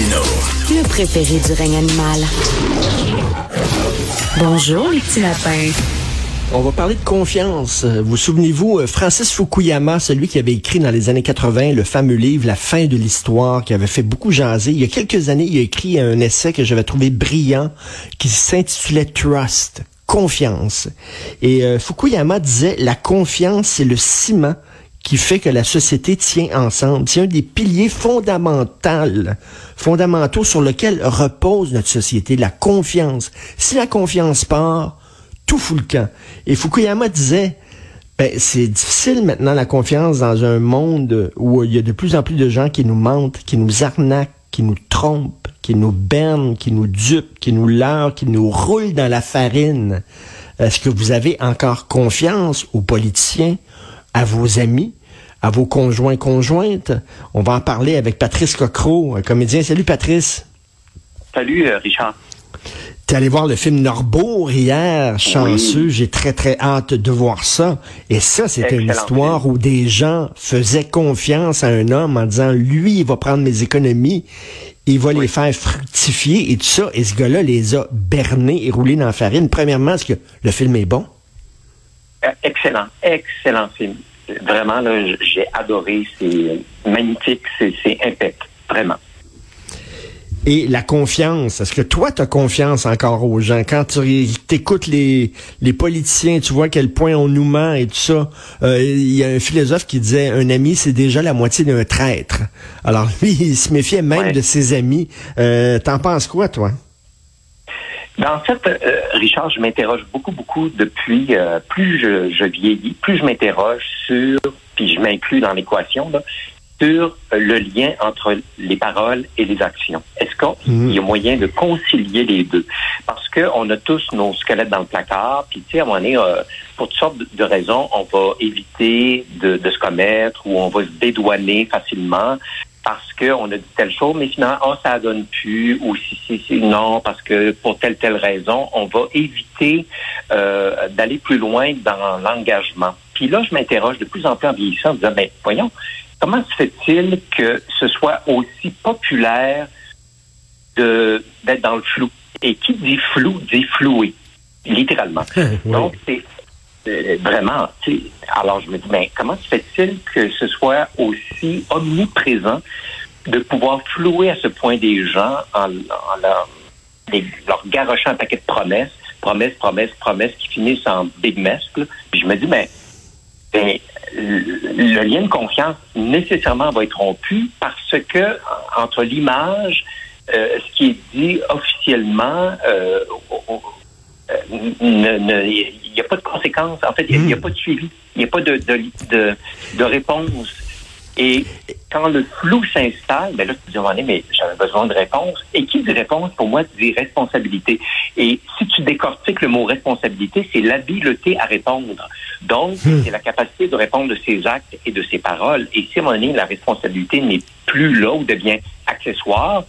Le préféré du règne animal. Bonjour, les petits lapins. On va parler de confiance. Vous souvenez-vous, euh, Francis Fukuyama, celui qui avait écrit dans les années 80 le fameux livre La fin de l'histoire, qui avait fait beaucoup jaser. Il y a quelques années, il a écrit un essai que j'avais trouvé brillant, qui s'intitulait Trust, confiance. Et euh, Fukuyama disait, la confiance, c'est le ciment qui fait que la société tient ensemble. C'est un des piliers fondamentaux, fondamentaux sur lesquels repose notre société, la confiance. Si la confiance part, tout fout le camp. Et Fukuyama disait, ben, c'est difficile maintenant la confiance dans un monde où il y a de plus en plus de gens qui nous mentent, qui nous arnaquent, qui nous trompent, qui nous bernent, qui nous dupent, qui nous leurrent, qui nous roulent dans la farine. Est-ce que vous avez encore confiance aux politiciens, à vos amis, à vos conjoints conjointes? On va en parler avec Patrice Cocro, un comédien. Salut Patrice. Salut euh, Richard. T'es allé voir le film Norbourg hier, chanceux. J'ai très, très hâte de voir ça. Et ça, c'était une histoire où des gens faisaient confiance à un homme en disant, lui, il va prendre mes économies, il va les faire fructifier et tout ça. Et ce gars-là les a bernés et roulés dans la farine. Premièrement, est-ce que le film est bon? Euh, excellent, excellent film. Vraiment, j'ai adoré. C'est magnifique, c'est impec, vraiment. Et la confiance, est-ce que toi, tu as confiance encore aux gens? Quand tu écoutes les, les politiciens, tu vois à quel point on nous ment et tout ça. Euh, il y a un philosophe qui disait, un ami, c'est déjà la moitié d'un traître. Alors lui, il se méfiait même de ses amis. Euh, T'en penses quoi, toi? Ben, en fait, euh, Richard, je m'interroge beaucoup, beaucoup depuis, euh, plus je, je, vieillis, plus je m'interroge sur, puis je m'inclus dans l'équation, sur le lien entre les paroles et les actions. Est-ce qu'il y a mhm. moyen de concilier les deux? Parce qu'on a tous nos squelettes dans le placard, puis tu sais, à un moment donné, euh, pour toutes sortes de raisons, on va éviter de, de, se commettre ou on va se dédouaner facilement parce qu'on a dit telle chose, mais finalement, oh, ça donne plus, ou si, si, si, non, parce que pour telle, telle raison, on va éviter euh, d'aller plus loin dans l'engagement. Puis là, je m'interroge de plus en plus en vieillissant, en disant, ben, voyons, comment se fait-il que ce soit aussi populaire de d'être dans le flou? Et qui dit flou dit floué, littéralement. Donc, c'est vraiment, tu alors je me dis, mais ben, comment se fait-il que ce soit aussi omniprésent de pouvoir flouer à ce point des gens en, leur, leur garochant un paquet de promesses, promesses, promesses, promesses qui finissent en big mess. Puis je me dis, mais ben, ben le lien de confiance nécessairement va être rompu parce que entre l'image, euh, ce qui est dit officiellement, euh, il n'y a pas de conséquences. En fait, il n'y a, hmm. pas de suivi. Il n'y a pas de, de, de, de, réponse. Et quand le flou s'installe, ben là, tu te dis, mais j'avais besoin de réponse. Et qui dit réponse, pour moi, dit responsabilité. Et si tu décortiques le mot responsabilité, c'est l'habileté à répondre. Donc, hmm. c'est la capacité de répondre de ses actes et de ses paroles. Et si à un moment donné, la responsabilité n'est plus là ou devient accessoire,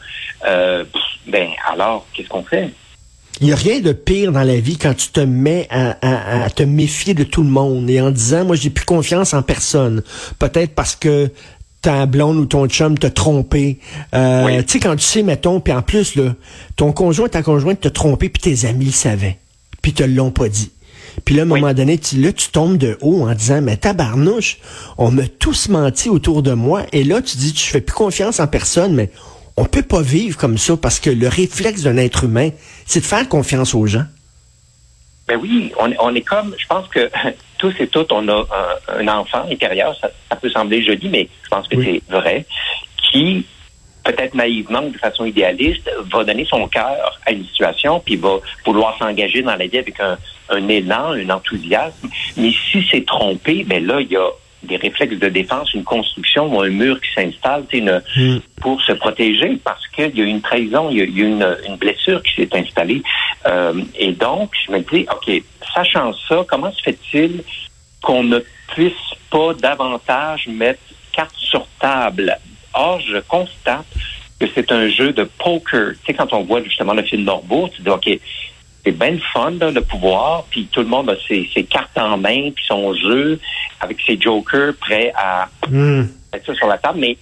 euh, ben alors, qu'est-ce qu'on fait? Il n'y a rien de pire dans la vie quand tu te mets à, te méfier de tout le monde et en disant, moi, j'ai plus confiance en personne. Peut-être parce que ta blonde ou ton chum t'a trompé. Euh, tu sais, quand tu sais, mettons, puis en plus, là, ton conjoint, ta conjointe t'a trompé, puis tes amis le savaient, puis te l'ont pas dit. Puis là, à un moment donné, tu, là, tu tombes de haut en disant, mais tabarnouche, on m'a tous menti autour de moi. Et là, tu dis, tu fais plus confiance en personne, mais on peut pas vivre comme ça parce que le réflexe d'un être humain, c'est de faire confiance aux gens. Ben oui, on, est comme, je pense que tous et toutes, on a un, enfant intérieur, ça, peut sembler joli, mais je pense que c'est vrai, qui peut-être naïvement ou de façon idéaliste, va donner son cœur à une situation, puis va vouloir s'engager dans la vie avec un, un élan, un enthousiasme. Mais si c'est trompé, ben là, il y a des réflexes de défense, une construction ou un mur qui s'installe hmm. pour se protéger parce qu'il y a une trahison, il y a, une, une, blessure qui s'est installée. Euh, et donc, je me dis, OK, sachant ça, comment se fait-il qu'on ne puisse pas davantage mettre carte sur table? Or, je constate que c'est un jeu de poker. Tu sais, quand on voit justement le film Norbourg, tu dis, OK, c'est bien fun là, le pouvoir, puis tout le monde a ses, cartes en main, puis son jeu avec ses jokers prêts à hmm. mettre ça sur la table. Mais,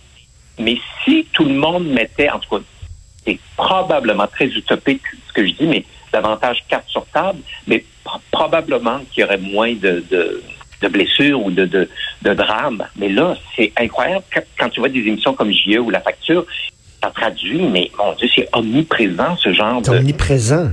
mais si tout le monde mettait, en tout cas, c'est probablement très utopique ce que je dis, mais davantage carte sur table, mais probablement qu'il y aurait moins de, de, de blessures ou de, de, de drames. Mais là, c'est incroyable quand tu vois des émissions comme JE ou La Facture, ça traduit, mais mon Dieu, c'est omniprésent ce genre de... Omniprésent.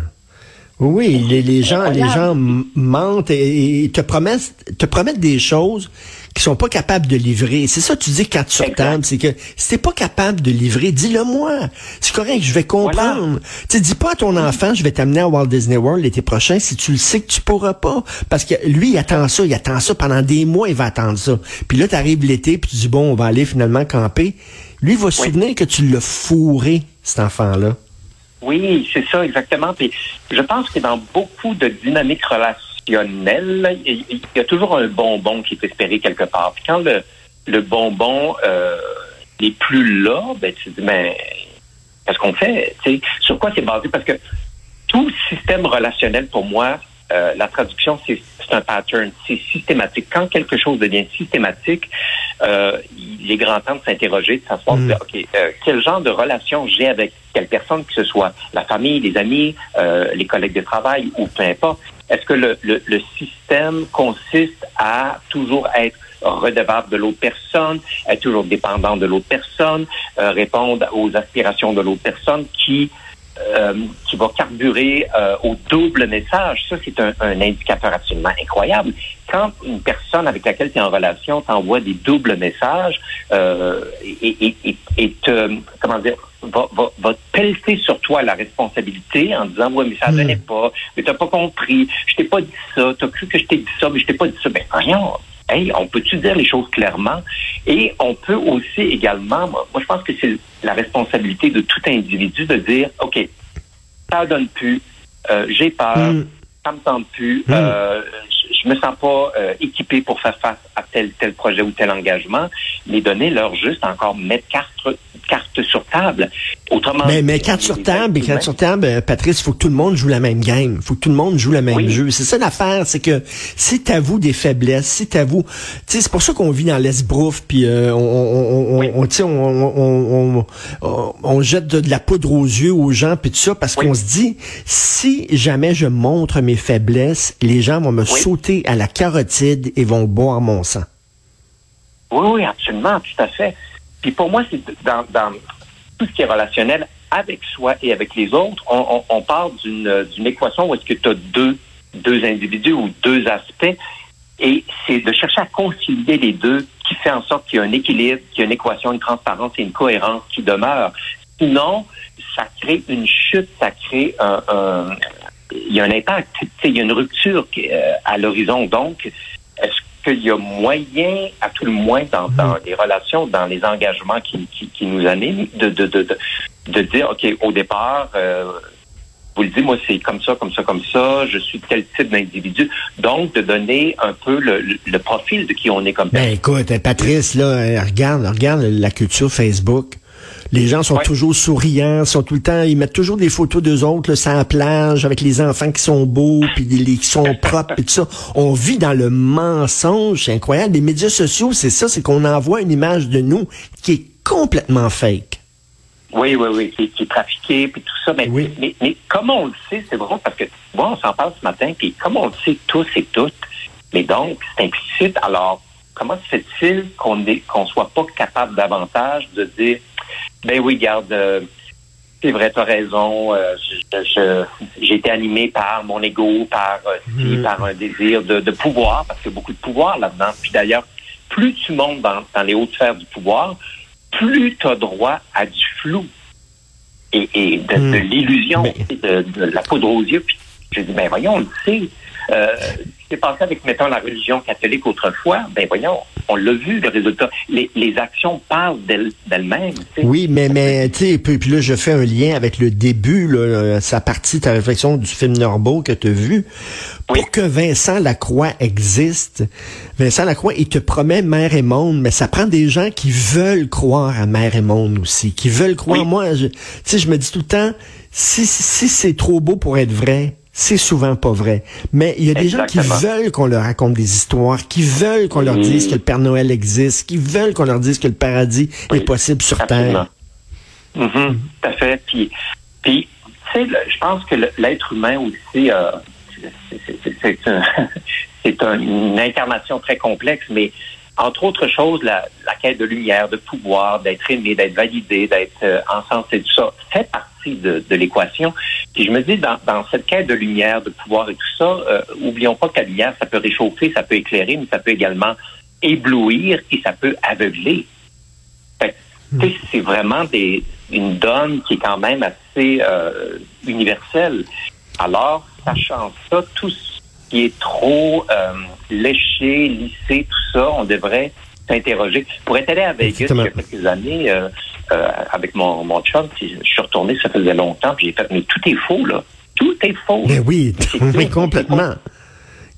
Oui, les, les gens, les gens mentent et, te promettent, te promettent des choses qui sont pas capables de livrer. C'est ça, tu dis quatre sur table, c'est que si t'es pas capable de livrer, dis-le moi. C'est correct, je vais comprendre. Tu dis pas à ton enfant, je vais t'amener à Walt Disney World l'été prochain si tu le sais que tu pourras pas. Parce que lui, il attend ça, il attend ça pendant des mois, il va attendre ça. Puis là, t'arrives l'été, puis tu dis bon, on va aller finalement camper. Lui, il va se souvenir que tu l'as fourré, cet enfant-là. Oui, c'est ça, exactement. Puis je pense que dans beaucoup de dynamiques relationnelles, il y a toujours un bonbon qui est espéré quelque part. Puis quand le, bonbon euh, n'est plus là, ben tu dis, mais qu'est-ce qu'on fait? sur quoi c'est basé? Parce que tout système relationnel, pour moi, euh, la traduction, c'est un pattern, c'est systématique. Quand quelque chose devient systématique, euh, il est grand temps de s'interroger, de savoir, mm. OK, euh, quel genre de relation j'ai avec quelle personne, que ce soit la famille, les amis, euh, les collègues de travail ou peu importe. Est-ce que le, le, le, système consiste à toujours être redevable de l'autre personne, être toujours dépendant de l'autre personne, répondre aux aspirations de l'autre personne qui euh, qui va carburer euh, au double message, ça, c'est un, indicateur absolument incroyable. Quand une personne avec laquelle tu es en relation t'envoie des doubles messages euh, et, et, et, te, comment dire, va, va, va pelleter sur toi la responsabilité en disant, ouais, mais ça ne hmm. pas, mais t'as pas compris, je t'ai pas dit ça, t'as cru que je t'ai dit ça, mais je t'ai pas dit ça. Ben, rien hey, on peut-tu dire les choses clairement? Et on peut aussi également, moi, je pense que c'est la responsabilité de tout individu de dire, OK, ça donne plus, euh, j'ai peur, mm. ça me tente plus, mm. euh, je, me sens pas euh, équipé pour faire face à tel tel projet ou tel engagement, mais donner leur juste encore mettre carte carte sur table. Autrement mais, mais carte sur table, carte sur table, euh, Patrice, il faut que tout le monde joue la même game. Il faut que tout le monde joue le même jeu. C'est ça l'affaire, c'est que si t'avoues des faiblesses, si t'avoues... Tu sais, c'est pour ça qu'on vit dans l'esbrouf, puis euh, on, on, on, on, on, jette de, la poudre aux yeux aux gens, puis tout ça, parce qu'on se dit, si jamais je montre mes faiblesses, les gens vont me sauter à la carotide et vont boire mon Oui, oui, absolument, tout à fait. Puis pour moi, c'est dans, tout ce qui est relationnel avec soi et avec les autres, on, on, part d'une équation où est-ce que tu as deux, deux individus ou deux aspects. Et c'est de chercher à concilier les deux qui fait en sorte qu'il y a un équilibre, qu'il y a une équation, une transparence et une cohérence qui demeure. Sinon, ça crée une chute, ça crée un, il y a un impact, il y a une rupture euh, à l'horizon. Donc, est-ce qu'il y a moyen, à tout le moins dans, dans les relations, dans les engagements qui, qui, nous animent, de, de, de, de, dire, OK, au départ, euh, vous le dites, moi, c'est comme ça, comme ça, comme ça, je suis tel type d'individu. Donc, de donner un peu le, le, profil de qui on est comme Ben, écoute, Patrice, là, regarde, regarde la culture Facebook. Les gens sont toujours souriants, sont tout le temps, ils mettent toujours des photos d'eux autres, là, sur la plage, avec les enfants qui sont beaux, puis les, qui sont propres, et tout ça. On vit dans le mensonge, c'est incroyable. Les médias sociaux, c'est ça, c'est qu'on envoie une image de nous qui est complètement fake. Oui, oui, oui, qui, est trafiqué, puis tout ça. Mais, mais, mais, comme on le sait, c'est vrai, parce que, bon, on s'en parle ce matin, puis comme on le sait tous et toutes, mais donc, c'est implicite. Alors, comment se fait-il qu'on qu'on soit pas capable davantage de dire ben oui, garde. Euh, c'est vrai, tu as raison. Euh, j'ai été animé par mon ego, par, euh, hmm. par un désir de, pouvoir, parce qu'il y a beaucoup de pouvoir là-dedans. Puis d'ailleurs, plus tu montes dans, les hautes sphères du pouvoir, plus tu as droit à du flou et, de, hmm. l'illusion, de, la poudre aux yeux. Puis je dis, ben voyons, on le sait. Euh, c'est passé avec, mettons, la religion catholique autrefois, ben voyons, on l'a vu, le résultat. Les, les actions parlent d'elles-mêmes. oui, mais, mais tu sais, puis, là, je fais un lien avec le début, là, sa partie, ta réflexion du film Norbeau que tu as vu. Pour que Vincent Lacroix existe, Vincent Lacroix, il te promet mère et monde, mais ça prend des gens qui veulent croire à mère et monde aussi, qui veulent croire. Moi, tu sais, je me dis tout le temps, si, si c'est trop beau pour être vrai, c'est souvent pas vrai. Mais il y a des gens qui veulent qu'on leur raconte des histoires, qui veulent qu'on leur dise que le Père Noël existe, qui veulent qu'on leur dise que le paradis est possible sur Terre. Mhm, tout à fait. Puis, puis tu sais, je pense que l'être humain aussi, euh, c'est un, un, une incarnation très complexe, mais entre autres choses, la, la quête de lumière, de pouvoir, d'être aimé, d'être validé, d'être euh, et tout ça, fait partie de, de l'équation. Puis je me dis, dans, dans, cette quête de lumière, de pouvoir et tout ça, euh, oublions pas que la lumière, ça peut réchauffer, ça peut éclairer, mais ça peut également éblouir et ça peut aveugler. C'est vraiment des, une donne qui est quand même assez euh, universelle. Alors, sachant ça, tout ce qui est trop euh, léché, lissé, tout ça, on devrait s'interroger. Pour être allé à Vegas il y a quelques années euh, euh, avec mon, mon chum, je suis retourné, ça faisait longtemps, puis j'ai fait, mais tout est faux, là. Tout est faux. Mais oui, mais complètement.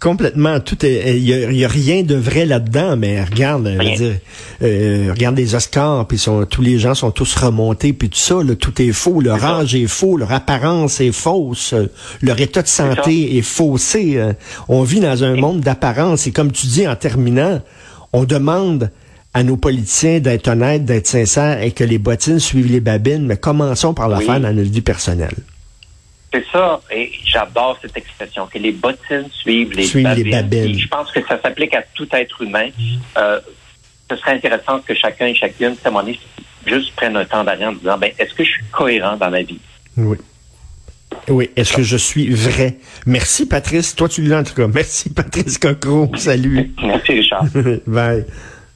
Complètement. Tout est, il y, a, rien de vrai là-dedans, mais regarde, euh, regarde les Oscars, puis sont, tous les gens sont tous remontés, puis tout ça, tout est faux, leur âge est faux, leur apparence est fausse, leur état de santé est, faussé. Euh. On vit dans un monde d'apparence, et comme tu dis en terminant, on demande à nos politiciens d'être honnêtes, d'être sincères, et que les bottines suivent les babines, mais commençons par le faire dans notre vie personnelle. C'est ça, et j'adore cette expression, que les bottines suivent les, babines. Je pense que ça s'applique à tout être humain. Euh, ce serait intéressant que chacun et chacune, à mon juste prenne un temps d'arrêt en disant, ben, est-ce que je suis cohérent dans ma vie? Oui. Oui, est-ce que je suis vrai? Merci, Patrice. Toi, tu l'as en tout cas. Merci, Patrice Cocro. Salut. Merci, Richard. Bye.